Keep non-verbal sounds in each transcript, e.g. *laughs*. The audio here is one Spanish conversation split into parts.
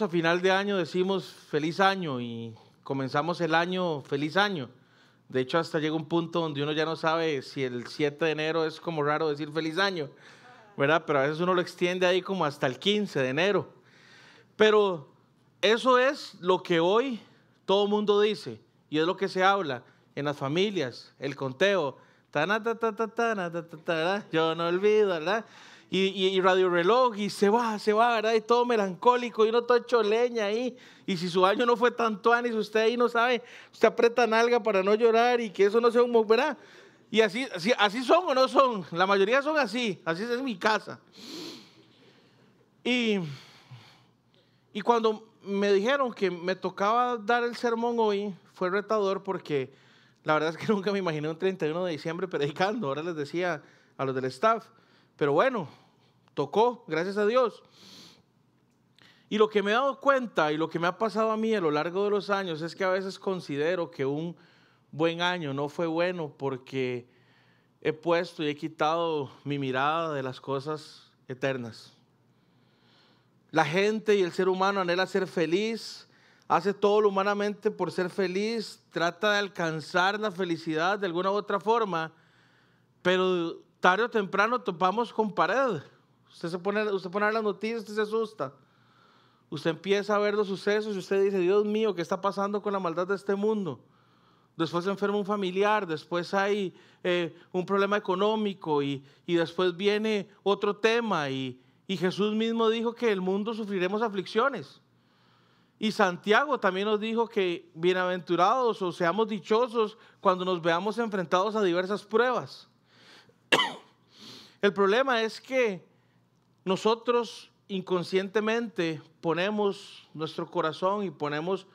a final de año decimos feliz año y comenzamos el año feliz año. De hecho, hasta llega un punto donde uno ya no sabe si el 7 de enero es como raro decir feliz año, ¿verdad? Pero a veces uno lo extiende ahí como hasta el 15 de enero. Pero eso es lo que hoy todo mundo dice y es lo que se habla en las familias, el conteo. Yo no olvido, ¿verdad? Y, y, radio reloj y se va, se va, ¿verdad? Y todo melancólico y uno todo hecho leña ahí. Y si su año no fue tanto anis, usted ahí no sabe, usted aprieta nalga para no llorar y que eso no sea un, ¿verdad? Y así, así, así son o no son. La mayoría son así, así es mi casa. Y, y cuando me dijeron que me tocaba dar el sermón hoy, fue retador porque la verdad es que *laughs* nunca me imaginé un 31 de diciembre predicando. Ahora les decía a los del staff. Pero bueno, tocó, gracias a Dios. Y lo que me he dado cuenta y lo que me ha pasado a mí a lo largo de los años es que a veces considero que un buen año no fue bueno porque he puesto y he quitado mi mirada de las cosas eternas. La gente y el ser humano anhela ser feliz, hace todo lo humanamente por ser feliz, trata de alcanzar la felicidad de alguna u otra forma, pero tarde o temprano topamos con pared. Usted se pone, usted pone a ver las noticias, usted se asusta. Usted empieza a ver los sucesos y usted dice, Dios mío, ¿qué está pasando con la maldad de este mundo? Después se enferma un familiar, después hay eh, un problema económico y, y, después viene otro tema y, y Jesús mismo dijo que el mundo sufriremos aflicciones. Y Santiago también nos dijo que bienaventurados o seamos dichosos cuando nos veamos enfrentados a diversas pruebas. *coughs* El problema es que nosotros inconscientemente ponemos nuestro corazón y ponemos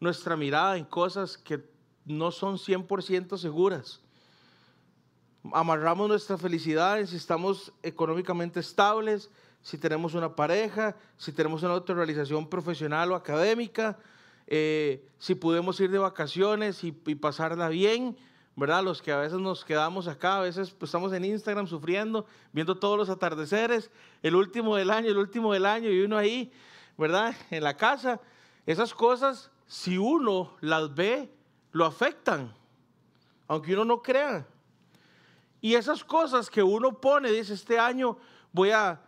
nuestra mirada en cosas que no son 100% seguras. Amarramos nuestra felicidad en si estamos económicamente estables, si tenemos una pareja, si tenemos una autorrealización profesional o académica, eh, si podemos ir de vacaciones y, pasarla bien, ¿verdad? Los que a veces nos quedamos acá, a veces pues, estamos en Instagram sufriendo, viendo todos los atardeceres, el último del año, el último del año, y uno ahí, ¿verdad? En la casa. Esas cosas, si uno las ve, lo afectan, aunque uno no crea. Y esas cosas que uno pone, dice, este año voy a,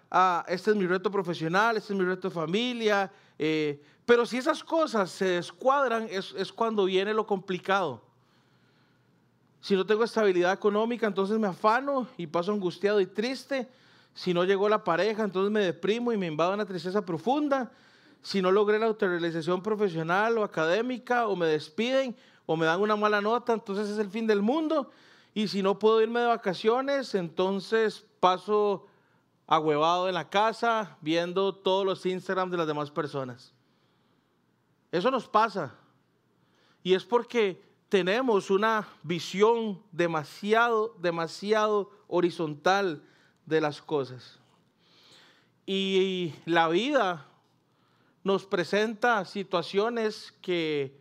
este es mi reto profesional, este es mi reto de familia. Eh, pero si esas cosas se descuadran, es, es cuando viene lo complicado. Si no tengo estabilidad económica, entonces me afano y paso angustiado y triste. Si no llegó la pareja, entonces me deprimo y me invado una tristeza profunda. Si no logré la autorrealización profesional o académica, o me despiden, o me dan una mala nota, entonces es el fin del mundo. Y si no puedo irme de vacaciones, entonces paso agüevado en la casa viendo todos los Instagram de las demás personas. Eso nos pasa. Y es porque tenemos una visión demasiado, demasiado horizontal de las cosas. Y la vida nos presenta situaciones que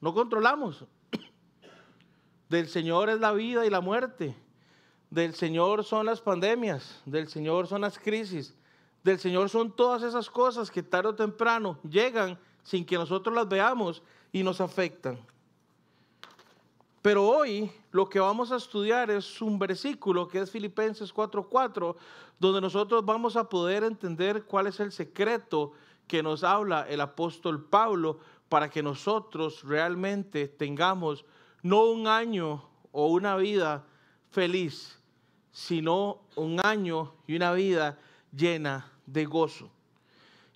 no controlamos. *coughs* Del Señor es la vida y la muerte. Del Señor son las pandemias, del Señor son las crisis, del Señor son todas esas cosas que tarde o temprano llegan sin que nosotros las veamos y nos afectan. Pero hoy lo que vamos a estudiar es un versículo que es Filipenses 4:4, donde nosotros vamos a poder entender cuál es el secreto que nos habla el apóstol Pablo para que nosotros realmente tengamos no un año o una vida feliz, sino un año y una vida llena de gozo.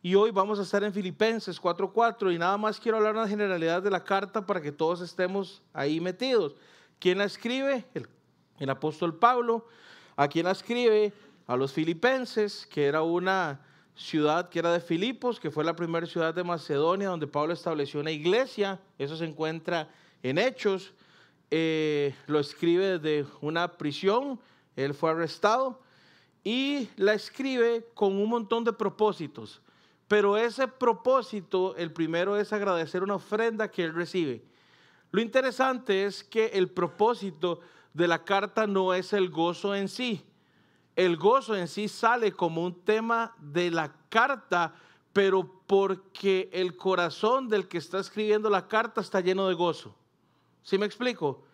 Y hoy vamos a estar en Filipenses 4:4 y nada más quiero hablar una generalidad de la carta para que todos estemos ahí metidos. ¿Quién la escribe? El, apóstol Pablo. ¿A quién la escribe? A los filipenses, que era una ciudad que era de Filipos, que fue la primera ciudad de Macedonia donde Pablo estableció una iglesia. Eso se encuentra en Hechos. Eh, lo escribe desde una prisión él fue arrestado y la escribe con un montón de propósitos. Pero ese propósito, el primero es agradecer una ofrenda que él recibe. Lo interesante es que el propósito de la carta no es el gozo en sí. El gozo en sí sale como un tema de la carta, pero porque el corazón del que está escribiendo la carta está lleno de gozo. ¿Sí me explico?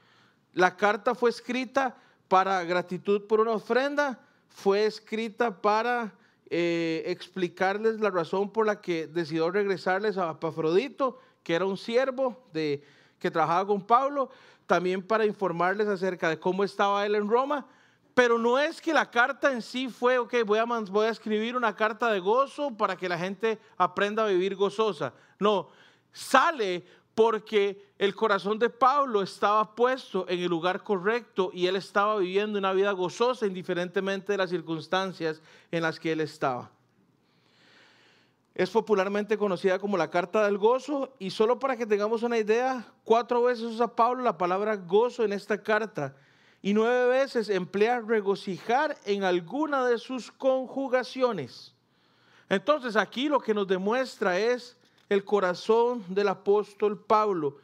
La carta fue escrita para gratitud por una ofrenda, fue escrita para eh, explicarles la razón por la que decidió regresarles a Pafrodito, que era un siervo de, que trabajaba con Pablo, también para informarles acerca de cómo estaba él en Roma pero no es que la carta en sí fue, ok, voy a escribir una carta de gozo para que la gente aprenda a vivir gozosa. No, sale porque el corazón de Pablo estaba puesto en el lugar correcto y él estaba viviendo una vida gozosa indiferentemente de las circunstancias en las que él estaba. Es popularmente conocida como la carta del gozo y solo para que tengamos una idea, cuatro veces usa Pablo la palabra gozo en esta carta y nueve veces emplea regocijar en alguna de sus conjugaciones. Entonces aquí lo que nos demuestra es el corazón del apóstol Pablo.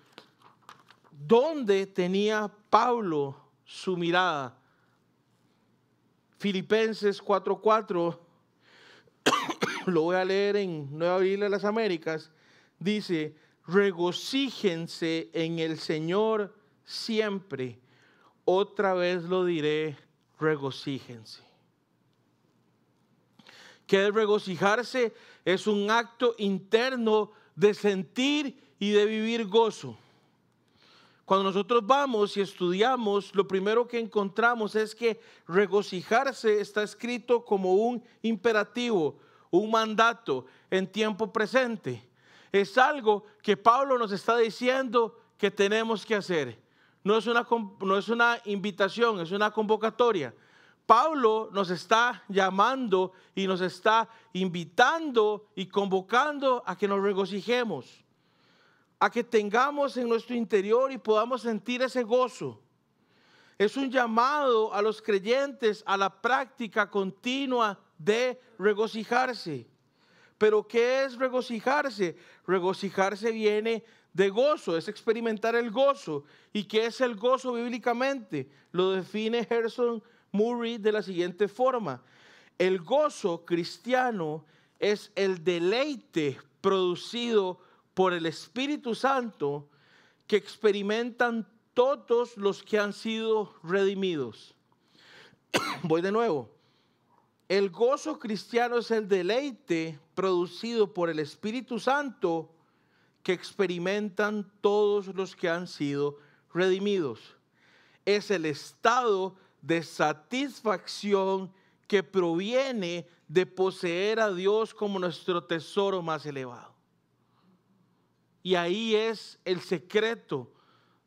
¿Dónde tenía Pablo su mirada? Filipenses 4:4, *coughs* lo voy a leer en Nueva Biblia de las Américas, dice, regocíjense en el Señor siempre otra vez lo diré, regocíjense. Que regocijarse es un acto interno de sentir y de vivir gozo. Cuando nosotros vamos y estudiamos, lo primero que encontramos es que regocijarse está escrito como un imperativo, un mandato en tiempo presente. Es algo que Pablo nos está diciendo que tenemos que hacer no es una, no es una invitación, es una convocatoria. Pablo nos está llamando y nos está invitando y convocando a que nos regocijemos, a que tengamos en nuestro interior y podamos sentir ese gozo. Es un llamado a los creyentes a la práctica continua de regocijarse. Pero ¿qué es regocijarse? Regocijarse viene de gozo, es experimentar el gozo. ¿Y qué es el gozo bíblicamente? Lo define Gerson Murray de la siguiente forma. El gozo cristiano es el deleite producido por el Espíritu Santo que experimentan todos los que han sido redimidos. *coughs* Voy de nuevo. El gozo cristiano es el deleite producido por el Espíritu Santo que experimentan todos los que han sido redimidos. Es el estado de satisfacción que proviene de poseer a Dios como nuestro tesoro más elevado. Y ahí es el secreto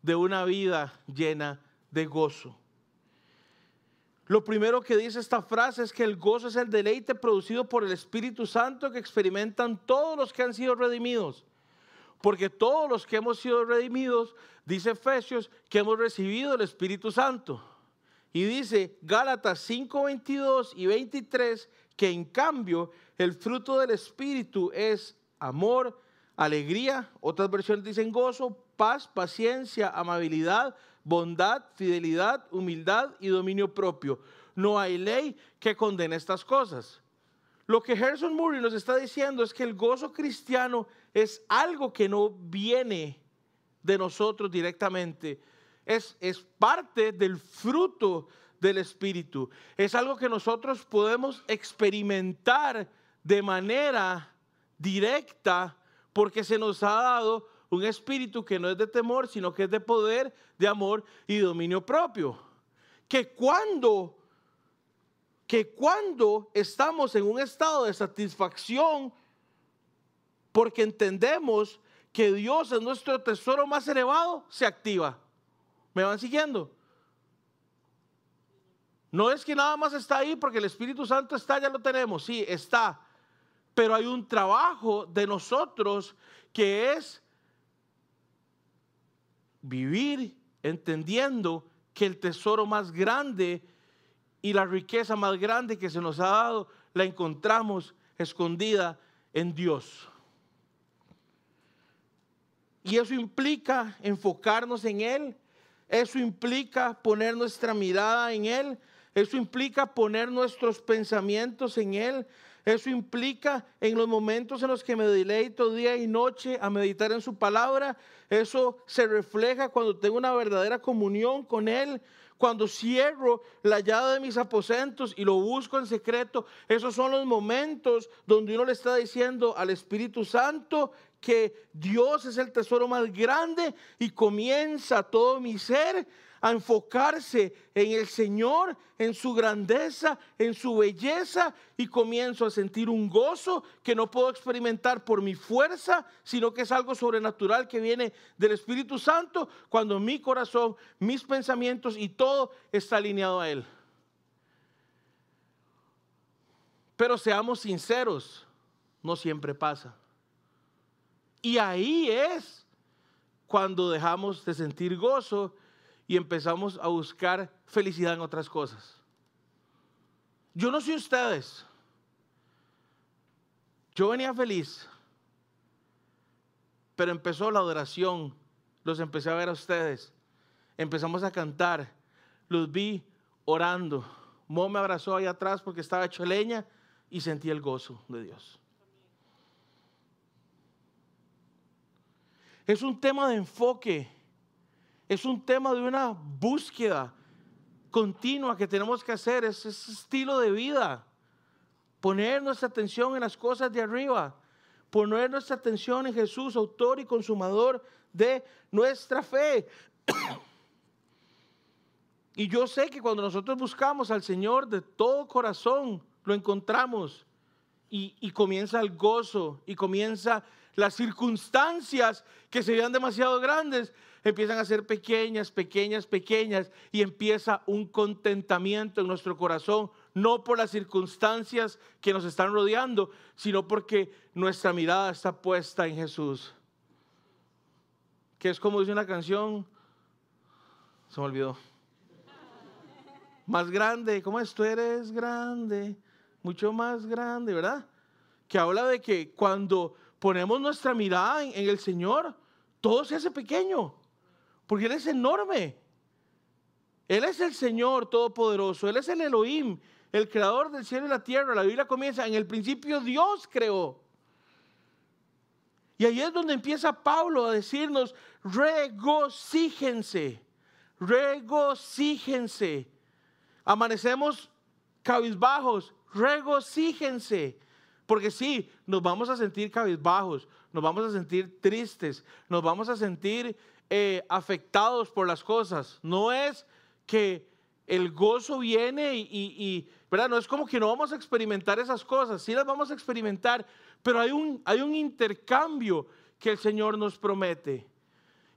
de una vida llena de gozo. Lo primero que dice esta frase es que el gozo es el deleite producido por el Espíritu Santo que experimentan todos los que han sido redimidos. Porque todos los que hemos sido redimidos, dice Efesios, que hemos recibido el Espíritu Santo. Y dice Gálatas 5, 22 y 23 que en cambio el fruto del Espíritu es amor, alegría, otras versiones dicen gozo, paz, paciencia, amabilidad, bondad, fidelidad, humildad y dominio propio. No hay ley que condene estas cosas. Lo que Gerson Murray nos está diciendo es que el gozo cristiano es algo que no viene de nosotros directamente. Es, es parte del fruto del Espíritu. Es algo que nosotros podemos experimentar de manera directa porque se nos ha dado un espíritu que no es de temor, sino que es de poder, de amor y dominio propio. Que cuando que cuando estamos en un estado de satisfacción porque entendemos que Dios es nuestro tesoro más elevado, se activa. ¿Me van siguiendo? No es que nada más está ahí porque el Espíritu Santo está, ya lo tenemos, sí, está. Pero hay un trabajo de nosotros que es vivir entendiendo que el tesoro más grande y la riqueza más grande que se nos ha dado la encontramos escondida en Dios. Y eso implica enfocarnos en Él. Eso implica poner nuestra mirada en Él. Eso implica poner nuestros pensamientos en Él. Eso implica en los momentos en los que me deleito día y noche a meditar en su palabra. Eso se refleja cuando tengo una verdadera comunión con Él. Cuando cierro la llave de mis aposentos y lo busco en secreto. Esos son los momentos donde uno le está diciendo al Espíritu Santo que Dios es el tesoro más grande y comienza todo mi ser a enfocarse en el Señor, en su grandeza, en su belleza y comienzo a sentir un gozo que no puedo experimentar por mi fuerza, sino que es algo sobrenatural que viene del Espíritu Santo cuando mi corazón, mis pensamientos y todo está alineado a Él. Pero seamos sinceros, no siempre pasa. Y ahí es cuando dejamos de sentir gozo y empezamos a buscar felicidad en otras cosas. Yo no sé ustedes. Yo venía feliz, pero empezó la adoración. Los empecé a ver a ustedes. Empezamos a cantar. Los vi orando. Mo me abrazó ahí atrás porque estaba hecho leña y sentí el gozo de Dios. Es un tema de enfoque es un tema de una búsqueda continua que tenemos que hacer, es ese estilo de vida. Poner nuestra atención en las cosas de arriba, poner nuestra atención en Jesús, autor y consumador de nuestra fe. *clears throat* y yo sé que cuando nosotros buscamos al Señor de todo corazón, lo encontramos. Y, y comienza el gozo y comienza las circunstancias que se vean demasiado grandes empiezan a ser pequeñas, pequeñas, pequeñas y empieza un contentamiento en nuestro corazón, no por las circunstancias que nos están rodeando, sino porque nuestra mirada está puesta en Jesús. Que es como dice una canción, se me olvidó. Más grande, ¿cómo es? Tú eres grande, mucho más grande, ¿verdad? Que habla de que cuando ponemos nuestra mirada en, el Señor, todo se hace pequeño. Porque Él es enorme. Él es el Señor Todopoderoso. Él es el Elohim, el creador del cielo y la tierra. La Biblia comienza, en el principio Dios creó. Y ahí es donde empieza Pablo a decirnos, regocíjense, regocíjense. Amanecemos cabizbajos, regocíjense. Porque sí, nos vamos a sentir cabizbajos, nos vamos a sentir tristes, nos vamos a sentir eh, afectados por las cosas. No es que el gozo viene y, ¿verdad? No es como que no vamos a experimentar esas cosas, sí las vamos a experimentar, pero hay un, hay un intercambio que el Señor nos promete.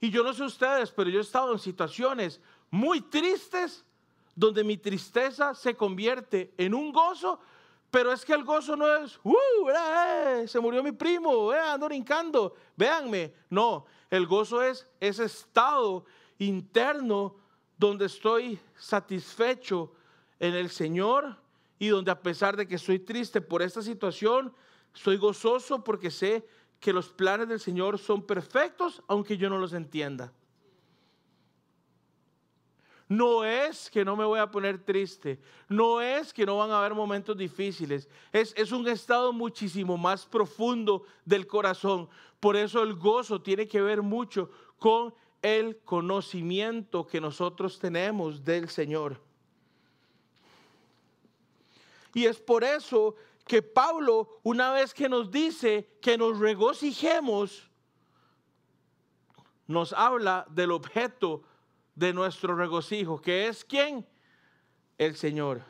Y yo no sé ustedes, pero yo he estado en situaciones muy tristes donde mi tristeza se convierte en un gozo, pero es que el gozo no es, uh, eh, se murió mi primo, eh, ando brincando, véanme. No, el gozo es ese estado interno donde estoy satisfecho en el Señor y donde a pesar de que estoy triste por esta situación, estoy gozoso porque sé que los planes del Señor son perfectos, aunque yo no los entienda. No es que no me voy a poner triste, no es que no van a haber momentos difíciles, es, es, un estado muchísimo más profundo del corazón. Por eso el gozo tiene que ver mucho con el conocimiento que nosotros tenemos del Señor. Y es por eso que Pablo, una vez que nos dice que nos regocijemos, nos habla del objeto de nuestro regocijo, que es quién? El Señor.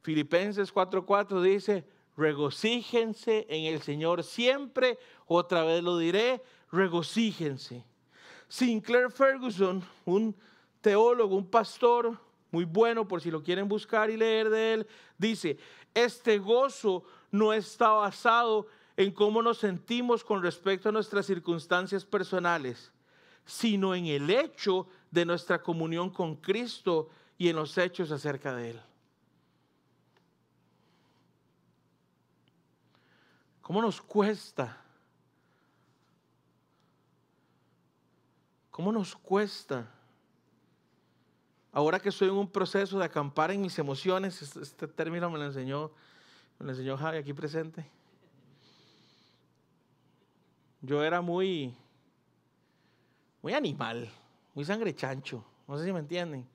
Filipenses 4:4 dice, regocíjense en el Señor siempre, otra vez lo diré, regocíjense. Sinclair Ferguson, un teólogo, un pastor muy bueno, por si lo quieren buscar y leer de él, dice, este gozo no está basado en cómo nos sentimos con respecto a nuestras circunstancias personales, sino en el hecho de nuestra comunión con Cristo y en los hechos acerca de Él. ¿Cómo nos cuesta? ¿Cómo nos cuesta? Ahora que estoy en un proceso de acampar en mis emociones, este, este término me lo enseñó con el señor Javi aquí presente. Yo era muy, muy animal, muy sangre chancho, no sé si me entienden.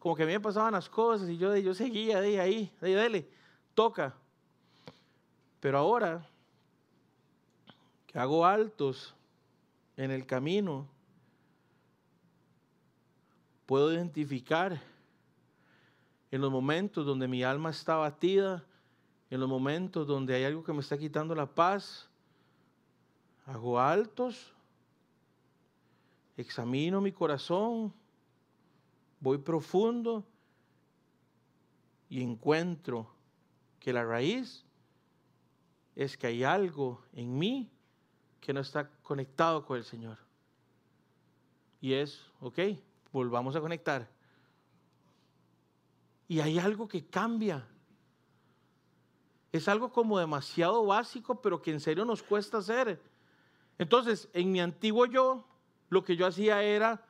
Como que a mí me pasaban las cosas y yo, yo seguía de ahí, de ahí, dale, toca. Pero ahora que hago altos en el camino, puedo identificar en los momentos donde mi alma está batida, en los momentos donde hay algo que me está quitando la paz, hago altos, examino mi corazón, voy profundo y encuentro que la raíz es que hay algo en mí que no está conectado con el Señor. Y es, ok, volvamos a conectar. Y hay algo que cambia. Es algo como demasiado básico, pero que en serio nos cuesta hacer. Entonces, en mi antiguo yo, lo que yo hacía era,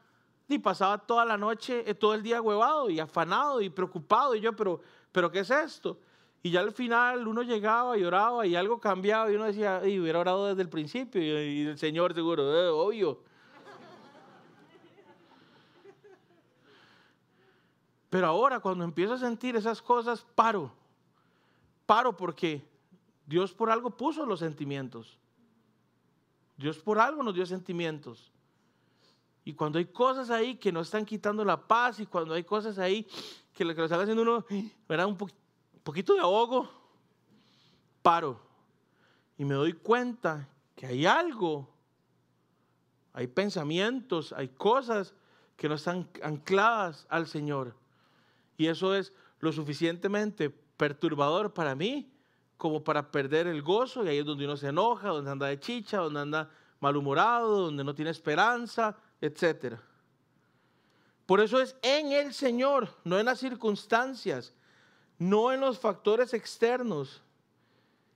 y pasaba toda la noche, eh, todo el día huevado y afanado y preocupado. Y yo, pero, pero ¿qué es esto? Y ya al final uno llegaba y oraba y algo cambiaba y uno decía, y hubiera orado desde el principio. Y, el Señor seguro, eh, obvio. Pero ahora cuando empiezo a sentir esas cosas, paro. Paro porque Dios por algo puso los sentimientos. Dios por algo nos dio sentimientos. Y cuando hay cosas ahí que nos están quitando la paz y cuando hay cosas ahí que lo que nos están haciendo uno, ¿verdad? Un poquito de ahogo, paro. Y me doy cuenta que hay algo, hay pensamientos, hay cosas que no están ancladas al Señor. Y eso es lo suficientemente perturbador para mí como para perder el gozo. Y ahí es donde uno se enoja, donde anda de chicha, donde anda malhumorado, donde no tiene esperanza, etc. Por eso es en el Señor, no en las circunstancias, no en los factores externos.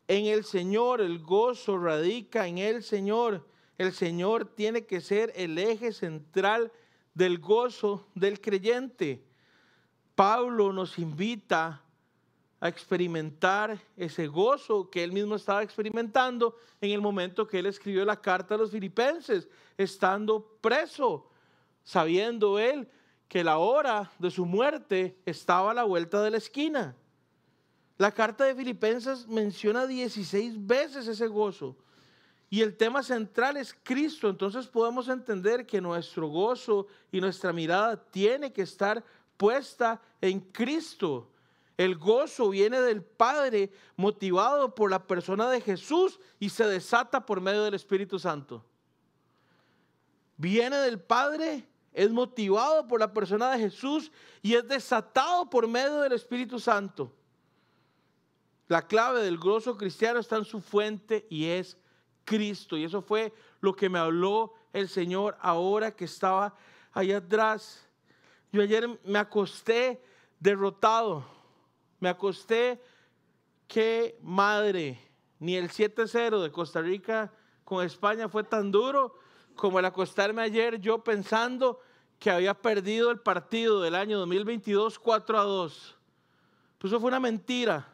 En el Señor el gozo radica en el Señor. El Señor tiene que ser el eje central del gozo del creyente. Pablo nos invita a experimentar ese gozo que él mismo estaba experimentando en el momento que él escribió la carta a los filipenses, estando preso, sabiendo él que la hora de su muerte estaba a la vuelta de la esquina. La carta de Filipenses menciona 16 veces ese gozo. Y el tema central es Cristo. Entonces podemos entender que nuestro gozo y nuestra mirada tiene que estar puesta en Cristo. El gozo viene del Padre motivado por la persona de Jesús y se desata por medio del Espíritu Santo. Viene del Padre, es motivado por la persona de Jesús y es desatado por medio del Espíritu Santo. La clave del gozo cristiano está en su fuente y es Cristo. Y eso fue lo que me habló el Señor ahora que estaba allá atrás yo ayer me acosté derrotado. Me acosté, qué madre. Ni el 7-0 de Costa Rica con España fue tan duro como el acostarme ayer yo pensando que había perdido el partido del año 2022 4 a 2. Pues eso fue una mentira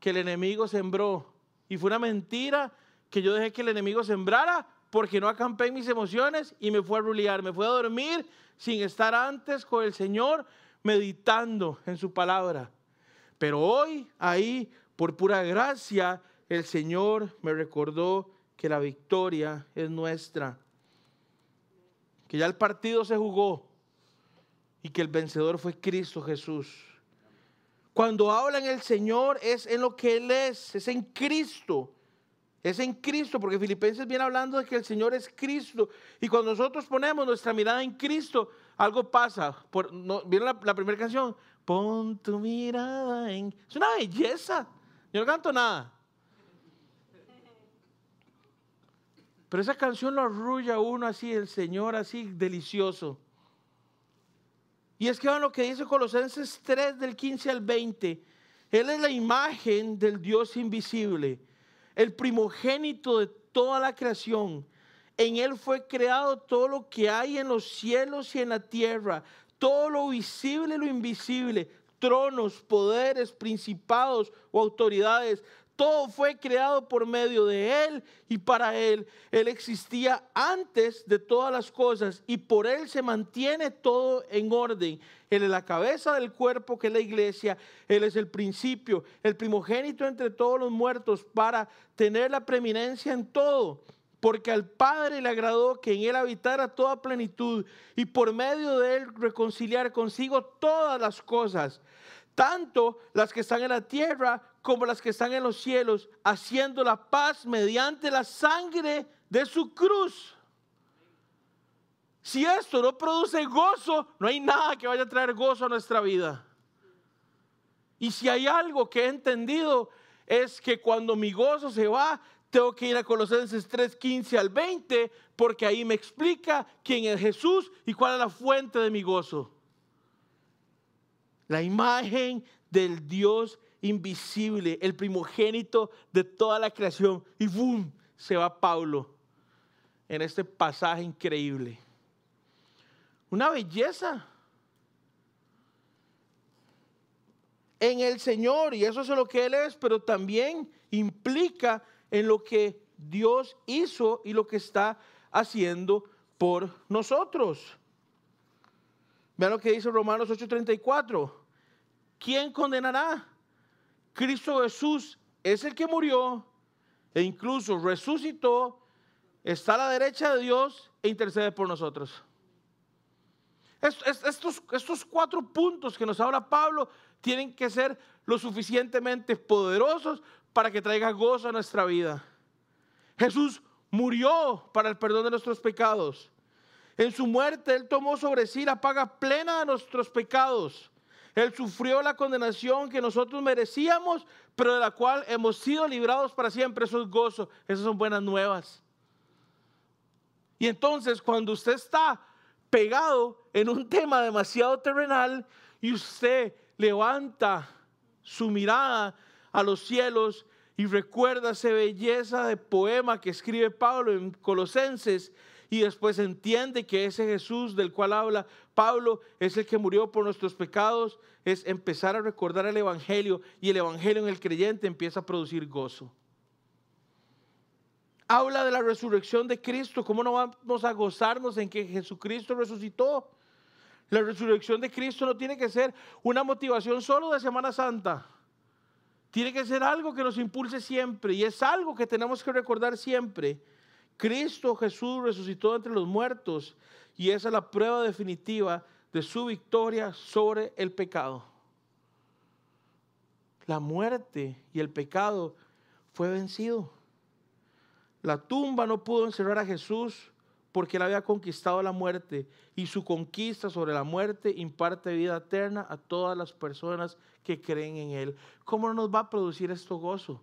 que el enemigo sembró. Y fue una mentira que yo dejé que el enemigo sembrara porque no acampé en mis emociones y me fue a rulear. Me fue a dormir sin estar antes con el Señor meditando en su palabra. Pero hoy, ahí, por pura gracia, el Señor me recordó que la victoria es nuestra. Que ya el partido se jugó y que el vencedor fue Cristo Jesús. Cuando hablan el Señor es en lo que Él es, es en Cristo. Es en Cristo, porque Filipenses viene hablando de que el Señor es Cristo. Y cuando nosotros ponemos nuestra mirada en Cristo, algo pasa. Por, no, ¿Vieron la, primera canción? Pon tu mirada en... Es una belleza. Yo no canto nada. Pero esa canción lo arrulla uno así, el Señor así, delicioso. Y es que van lo que dice Colosenses 3 del 15 al 20. Él es la imagen del Dios invisible el primogénito de toda la creación. En Él fue creado todo lo que hay en los cielos y en la tierra, todo lo visible y lo invisible, tronos, poderes, principados o autoridades. Todo fue creado por medio de Él y para Él. Él existía antes de todas las cosas y por Él se mantiene todo en orden. Él es la cabeza del cuerpo que es la iglesia. Él es el principio, el primogénito entre todos los muertos para tener la preeminencia en todo. Porque al Padre le agradó que en Él habitara toda plenitud y por medio de Él reconciliar consigo todas las cosas tanto las que están en la tierra como las que están en los cielos, haciendo la paz mediante la sangre de su cruz. Si esto no produce gozo, no hay nada que vaya a traer gozo a nuestra vida. Y si hay algo que he entendido es que cuando mi gozo se va, tengo que ir a Colosenses 3, 15 al 20, porque ahí me explica quién es Jesús y cuál es la fuente de mi gozo la imagen del Dios invisible, el primogénito de toda la creación. Y ¡boom! Se va Pablo en este pasaje increíble. Una belleza. En el Señor, y eso es lo que Él es, pero también implica en lo que Dios hizo y lo que está haciendo por nosotros. Vean lo que dice Romanos 8:34. ¿Quién condenará? Cristo Jesús es el que murió e incluso resucitó, está a la derecha de Dios e intercede por nosotros. Estos, estos cuatro puntos que nos habla Pablo tienen que ser lo suficientemente poderosos para que traiga gozo a nuestra vida. Jesús murió para el perdón de nuestros pecados. En su muerte Él tomó sobre sí la paga plena de nuestros pecados. Él sufrió la condenación que nosotros merecíamos, pero de la cual hemos sido librados para siempre. Eso es gozo, esas son buenas nuevas. Y entonces cuando usted está pegado en un tema demasiado terrenal y usted levanta su mirada a los cielos y recuerda esa belleza de poema que escribe Pablo en Colosenses, y después entiende que ese Jesús del cual habla Pablo es el que murió por nuestros pecados, es empezar a recordar el Evangelio y el Evangelio en el creyente empieza a producir gozo. Habla de la resurrección de Cristo, ¿cómo no vamos a gozarnos en que Jesucristo resucitó? La resurrección de Cristo no tiene que ser una motivación solo de Semana Santa. Tiene que ser algo que nos impulse siempre y es algo que tenemos que recordar siempre Cristo Jesús resucitó entre los muertos y esa es la prueba definitiva de su victoria sobre el pecado. La muerte y el pecado fue vencido. La tumba no pudo encerrar a Jesús porque él había conquistado la muerte y su conquista sobre la muerte imparte vida eterna a todas las personas que creen en él. ¿Cómo no nos va a producir esto gozo?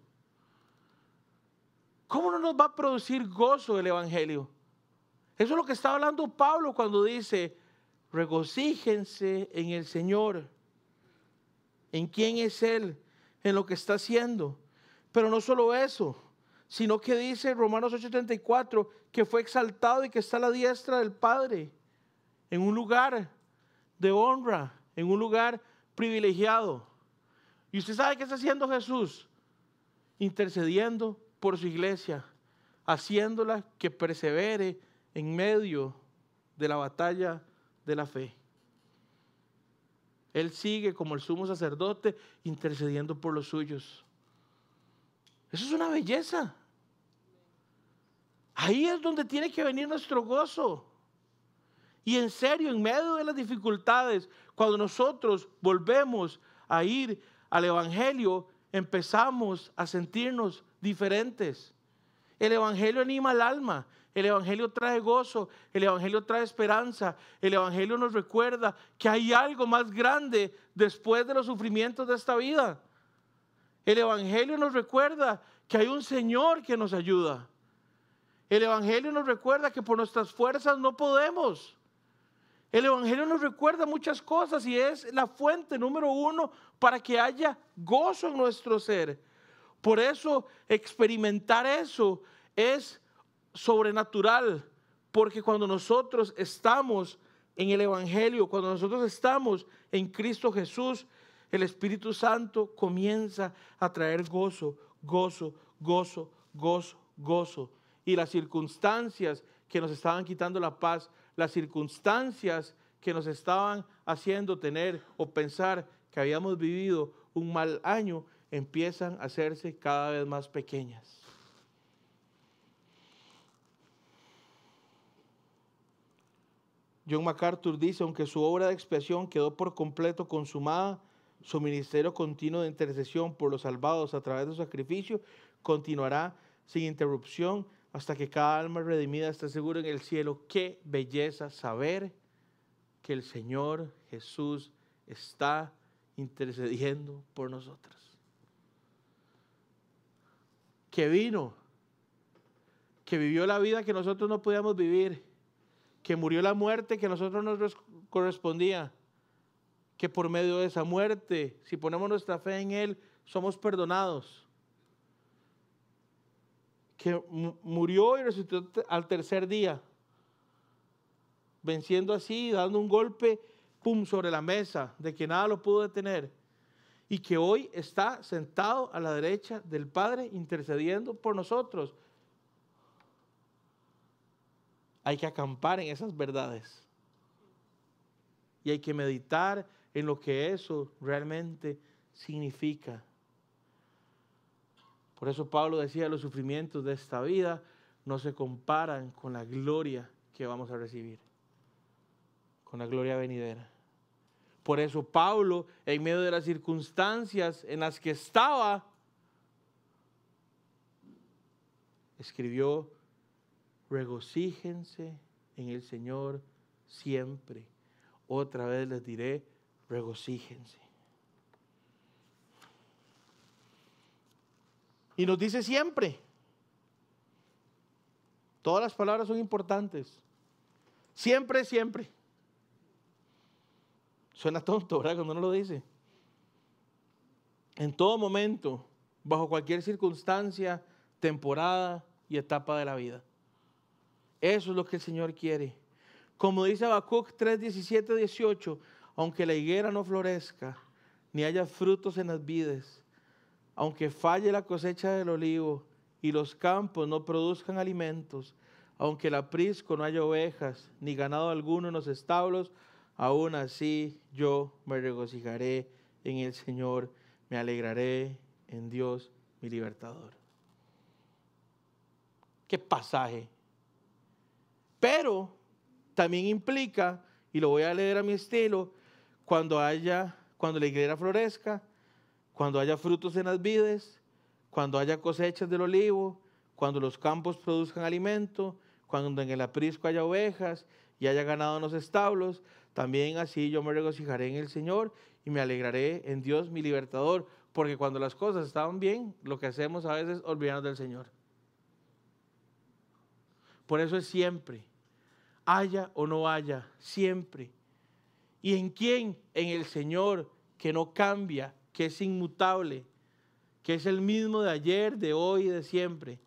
¿Cómo no nos va a producir gozo el Evangelio? Eso es lo que está hablando Pablo cuando dice, regocíjense en el Señor, en quién es Él, en lo que está haciendo. Pero no solo eso, sino que dice Romanos 8:34 que fue exaltado y que está a la diestra del Padre, en un lugar de honra, en un lugar privilegiado. ¿Y usted sabe qué está haciendo Jesús? Intercediendo por su iglesia, haciéndola que persevere en medio de la batalla de la fe. Él sigue como el sumo sacerdote intercediendo por los suyos. Eso es una belleza. Ahí es donde tiene que venir nuestro gozo. Y en serio, en medio de las dificultades, cuando nosotros volvemos a ir al Evangelio, empezamos a sentirnos diferentes. El Evangelio anima al alma, el Evangelio trae gozo, el Evangelio trae esperanza, el Evangelio nos recuerda que hay algo más grande después de los sufrimientos de esta vida. El Evangelio nos recuerda que hay un Señor que nos ayuda. El Evangelio nos recuerda que por nuestras fuerzas no podemos. El Evangelio nos recuerda muchas cosas y es la fuente número uno para que haya gozo en nuestro ser. Por eso experimentar eso es sobrenatural, porque cuando nosotros estamos en el Evangelio, cuando nosotros estamos en Cristo Jesús, el Espíritu Santo comienza a traer gozo, gozo, gozo, gozo, gozo. Y las circunstancias que nos estaban quitando la paz, las circunstancias que nos estaban haciendo tener o pensar que habíamos vivido un mal año, empiezan a hacerse cada vez más pequeñas. John MacArthur dice, aunque su obra de expiación quedó por completo consumada, su ministerio continuo de intercesión por los salvados a través de su sacrificio continuará sin interrupción hasta que cada alma redimida esté segura en el cielo. Qué belleza saber que el Señor Jesús está intercediendo por nosotros. Que vino, que vivió la vida que nosotros no podíamos vivir, que murió la muerte que a nosotros nos correspondía, que por medio de esa muerte, si ponemos nuestra fe en Él, somos perdonados. Que murió y resucitó al tercer día, venciendo así, dando un golpe, pum, sobre la mesa, de que nada lo pudo detener. Y que hoy está sentado a la derecha del Padre intercediendo por nosotros hay que acampar en esas verdades. Y hay que meditar en lo que eso realmente significa. Por eso Pablo decía, los sufrimientos de esta vida no se comparan con la gloria que vamos a recibir, con la gloria venidera. Por eso Pablo, en medio de las circunstancias en las que estaba, escribió regocíjense en el Señor siempre. Otra vez les diré, regocíjense. Y nos dice siempre. Todas las palabras son importantes. Siempre, siempre. Suena tonto, ¿verdad? Cuando uno lo dice. En todo momento, bajo cualquier circunstancia, temporada y etapa de la vida. Eso es lo que el Señor quiere. Como dice Habacuc 3, 17, 18, aunque la higuera no florezca, ni haya frutos en las vides, aunque falle la cosecha del olivo y los campos no produzcan alimentos, aunque el aprisco no haya ovejas, ni ganado alguno en los establos, aún así yo me regocijaré en el Señor, me alegraré en Dios mi libertador. Qué pasaje pero también implica, y lo voy a leer a mi estilo, cuando haya, cuando la higuera florezca, cuando haya frutos en las vides, cuando haya cosechas del olivo, cuando los campos produzcan alimento, cuando en el aprisco haya ovejas y haya ganado en los establos, también así yo me regocijaré en el Señor y me alegraré en Dios mi libertador, porque cuando las cosas estaban bien, lo que hacemos a veces es olvidarnos del Señor. Por eso es siempre haya o no haya, siempre. ¿Y en quién? En el Señor, que no cambia, que es inmutable, que es el mismo de ayer, de hoy y de siempre,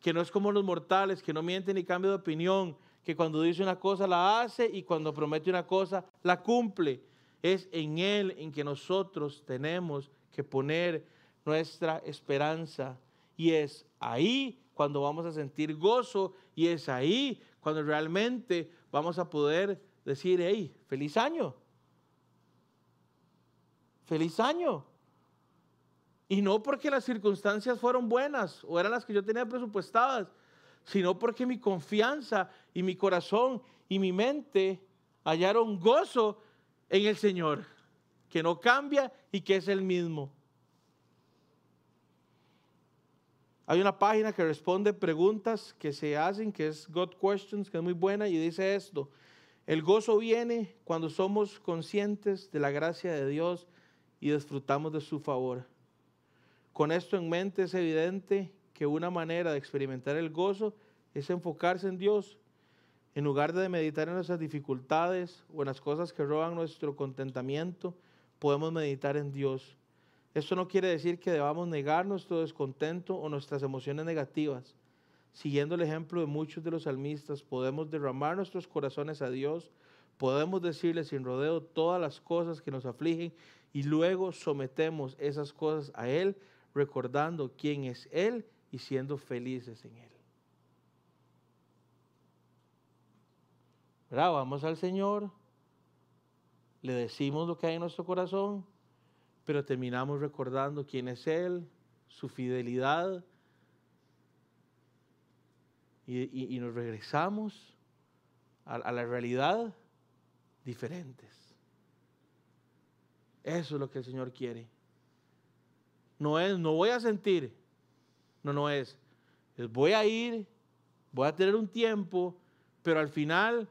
que no es como los mortales, que no miente ni cambia de opinión, que cuando dice una cosa la hace y cuando promete una cosa la cumple. Es en Él en que nosotros tenemos que poner nuestra esperanza. Y es ahí cuando vamos a sentir gozo y es ahí cuando realmente vamos a poder decir, hey, feliz año. Feliz año. Y no porque las circunstancias fueron buenas o eran las que yo tenía presupuestadas, sino porque mi confianza y mi corazón y mi mente hallaron gozo en el Señor, que no cambia y que es el mismo. Hay una página que responde preguntas que se hacen, que es God Questions, que es muy buena, y dice esto. El gozo viene cuando somos conscientes de la gracia de Dios y disfrutamos de su favor. Con esto en mente es evidente que una manera de experimentar el gozo es enfocarse en Dios. En lugar de meditar en nuestras dificultades o en las cosas que roban nuestro contentamiento, podemos meditar en Dios. Esto no quiere decir que debamos negar nuestro descontento o nuestras emociones negativas. Siguiendo el ejemplo de muchos de los salmistas, podemos derramar nuestros corazones a Dios, podemos decirle sin rodeo todas las cosas que nos afligen y luego sometemos esas cosas a Él, recordando quién es Él y siendo felices en Él. Vamos al Señor, le decimos lo que hay en nuestro corazón, pero terminamos recordando quién es Él, su fidelidad, y, nos regresamos a, la realidad diferentes. Eso es lo que el Señor quiere. No es, no voy a sentir. No, no es. Voy a ir, voy a tener un tiempo, pero al final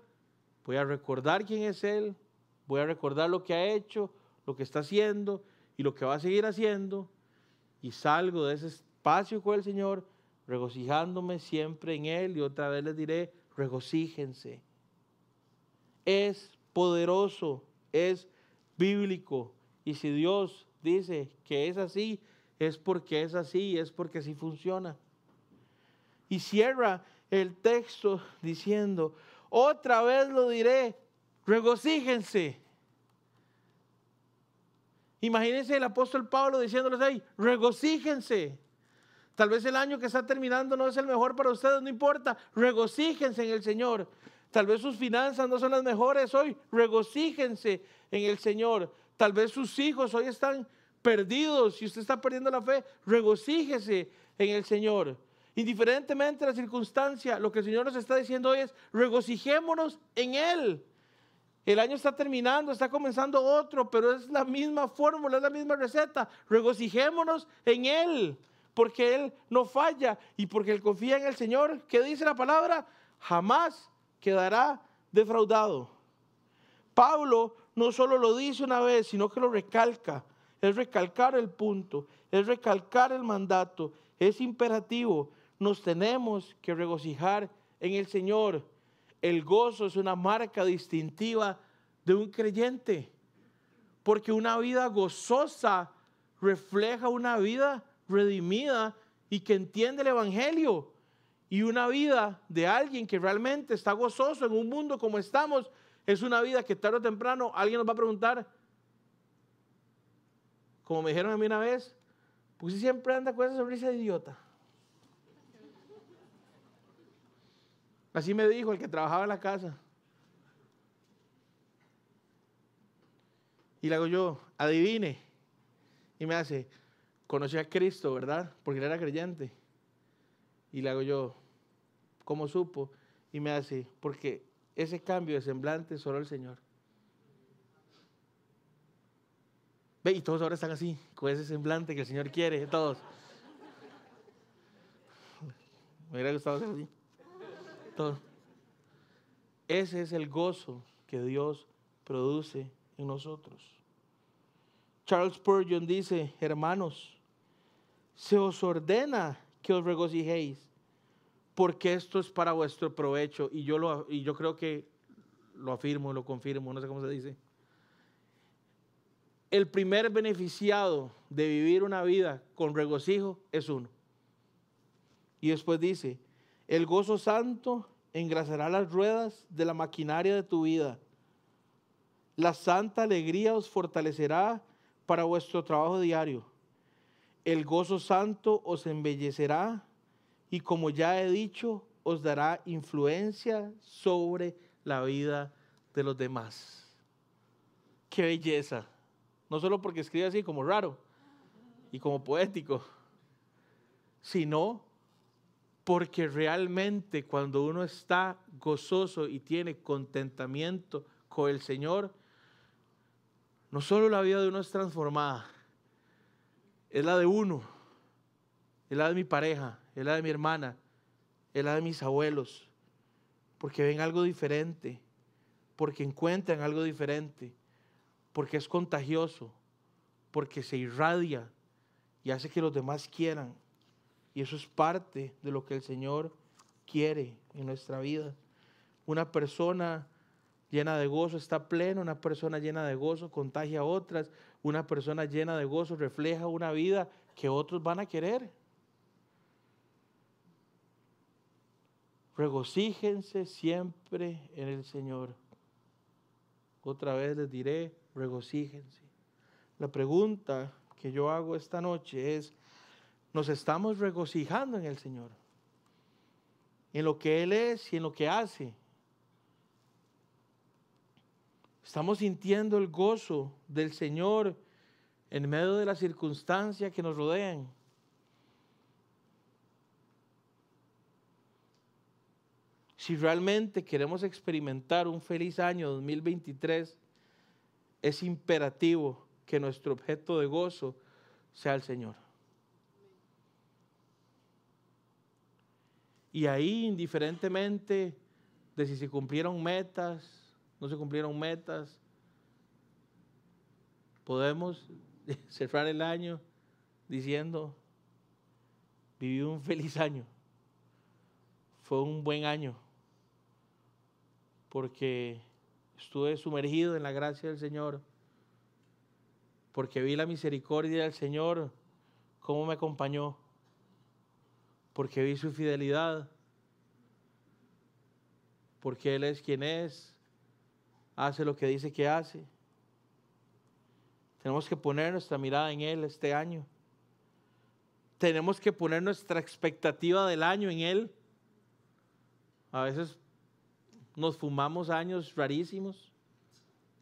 voy a recordar quién es Él, voy a recordar lo que ha hecho, lo que está haciendo y lo que va a seguir haciendo. Y salgo de ese espacio con el Señor, regocijándome siempre en Él. Y otra vez les diré, regocíjense. Es poderoso, es bíblico. Y si Dios dice que es así, es porque es así, es porque así funciona. Y cierra el texto diciendo, otra vez lo diré, regocíjense. Imagínense el apóstol Pablo diciéndoles ahí, regocíjense. Tal vez el año que está terminando no es el mejor para ustedes, no importa, regocíjense en el Señor. Tal vez sus finanzas no son las mejores hoy. Regocíjense en el Señor. Tal vez sus hijos hoy están perdidos. Si usted está perdiendo la fe, regocíjese en el Señor. Indiferentemente de la circunstancia, lo que el Señor nos está diciendo hoy es regocijémonos en Él. El año está terminando, está comenzando otro, pero es la misma fórmula, es la misma receta. Regocijémonos en Él, porque Él no falla y porque Él confía en el Señor. ¿Qué dice la palabra? Jamás quedará defraudado. Pablo no solo lo dice una vez, sino que lo recalca. Es recalcar el punto, es recalcar el mandato, es imperativo. Nos tenemos que regocijar en el Señor. El gozo es una marca distintiva de un creyente, porque una vida gozosa refleja una vida redimida y que entiende el Evangelio. Y una vida de alguien que realmente está gozoso en un mundo como estamos, es una vida que tarde o temprano alguien nos va a preguntar, como me dijeron a mí una vez, pues siempre anda con esa sonrisa de idiota. Así me dijo el que trabajaba en la casa. Y le hago yo, adivine. Y me hace, conocí a Cristo, ¿verdad? Porque él era creyente. Y le hago yo, ¿cómo supo? Y me hace, porque ese cambio de semblante solo el Señor. Y todos ahora están así, con ese semblante que el Señor quiere, todos. Me hubiera gustado ser así. Todos. Ese es el gozo que Dios produce en nosotros. Charles Spurgeon dice, hermanos, se os ordena que os regocijéis, porque esto es para vuestro provecho. Y yo, lo, y yo creo que lo afirmo, lo confirmo, no sé cómo se dice. El primer beneficiado de vivir una vida con regocijo es uno. Y después dice, el gozo santo engrasará las ruedas de la maquinaria de tu vida. La santa alegría os fortalecerá para vuestro trabajo diario el gozo santo os embellecerá y como ya he dicho, os dará influencia sobre la vida de los demás. Qué belleza. No solo porque escribe así como raro y como poético, sino porque realmente cuando uno está gozoso y tiene contentamiento con el Señor, no solo la vida de uno es transformada, es la de uno, es la de mi pareja, es la de mi hermana, es la de mis abuelos, porque ven algo diferente, porque encuentran algo diferente, porque es contagioso, porque se irradia y hace que los demás quieran. Y eso es parte de lo que el Señor quiere en nuestra vida. Una persona llena de gozo está plena, una persona llena de gozo contagia a otras, una persona llena de gozo refleja una vida que otros van a querer. Regocíjense siempre en el Señor. otra vez les diré, regocíjense. La pregunta que yo hago esta noche es, ¿nos estamos regocijando en el Señor? En lo que Él es y en lo que hace. Estamos sintiendo el gozo del Señor en medio de las circunstancias que nos rodean. Si realmente queremos experimentar un feliz año 2023, es imperativo que nuestro objeto de gozo sea el Señor. Y ahí, indiferentemente de si se cumplieron metas, no se cumplieron metas, podemos *laughs* cerrar el año diciendo, viví un feliz año, fue un buen año, porque estuve sumergido en la gracia del Señor porque vi la misericordia del Señor, cómo me acompañó, porque vi su fidelidad, porque Él es quien es, hace lo que dice que hace. Tenemos que poner nuestra mirada en Él este año. Tenemos que poner nuestra expectativa del año en Él. A veces nos fumamos años rarísimos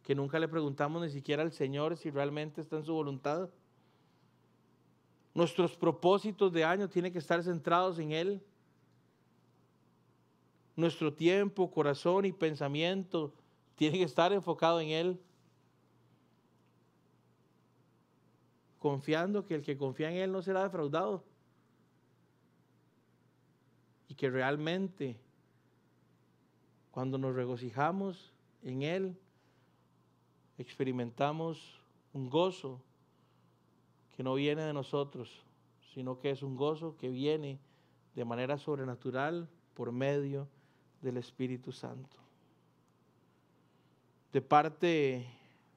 que nunca le preguntamos ni siquiera al Señor si realmente está en su voluntad. Nuestros propósitos de año tienen que estar centrados en Él. Nuestro tiempo, corazón y pensamiento tiene que estar enfocado en Él. Confiando que el que confía en Él no será defraudado. Y que realmente cuando nos regocijamos en Él, experimentamos un gozo que no viene de nosotros, sino que es un gozo que viene de manera sobrenatural por medio del Espíritu Santo. De parte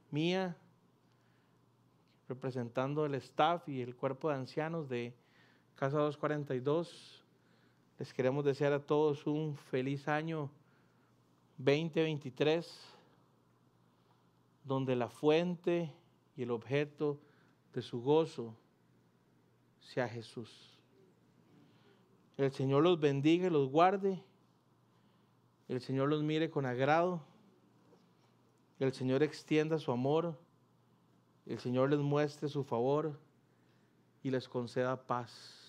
mía, representando el staff y el cuerpo de ancianos de Casa 242, les queremos desear a todos un feliz año 2023 donde la fuente y el objeto de su gozo sea Jesús. El Señor los bendiga y los guarde. El Señor los mire con agrado. El Señor extienda su amor. El Señor les muestre su favor y les conceda paz.